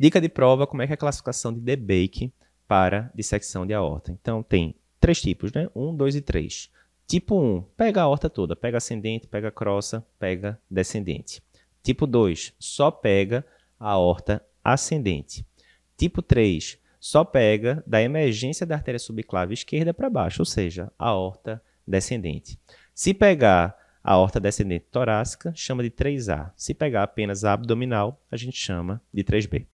Dica de prova, como é que é a classificação de DBake para dissecção de aorta. Então, tem três tipos, né? Um, dois e três. Tipo 1, pega a aorta toda, pega ascendente, pega crossa, pega descendente. Tipo 2, só pega a aorta ascendente. Tipo 3, só pega da emergência da artéria subclave esquerda para baixo, ou seja, a aorta descendente. Se pegar a aorta descendente torácica, chama de 3A. Se pegar apenas a abdominal, a gente chama de 3B.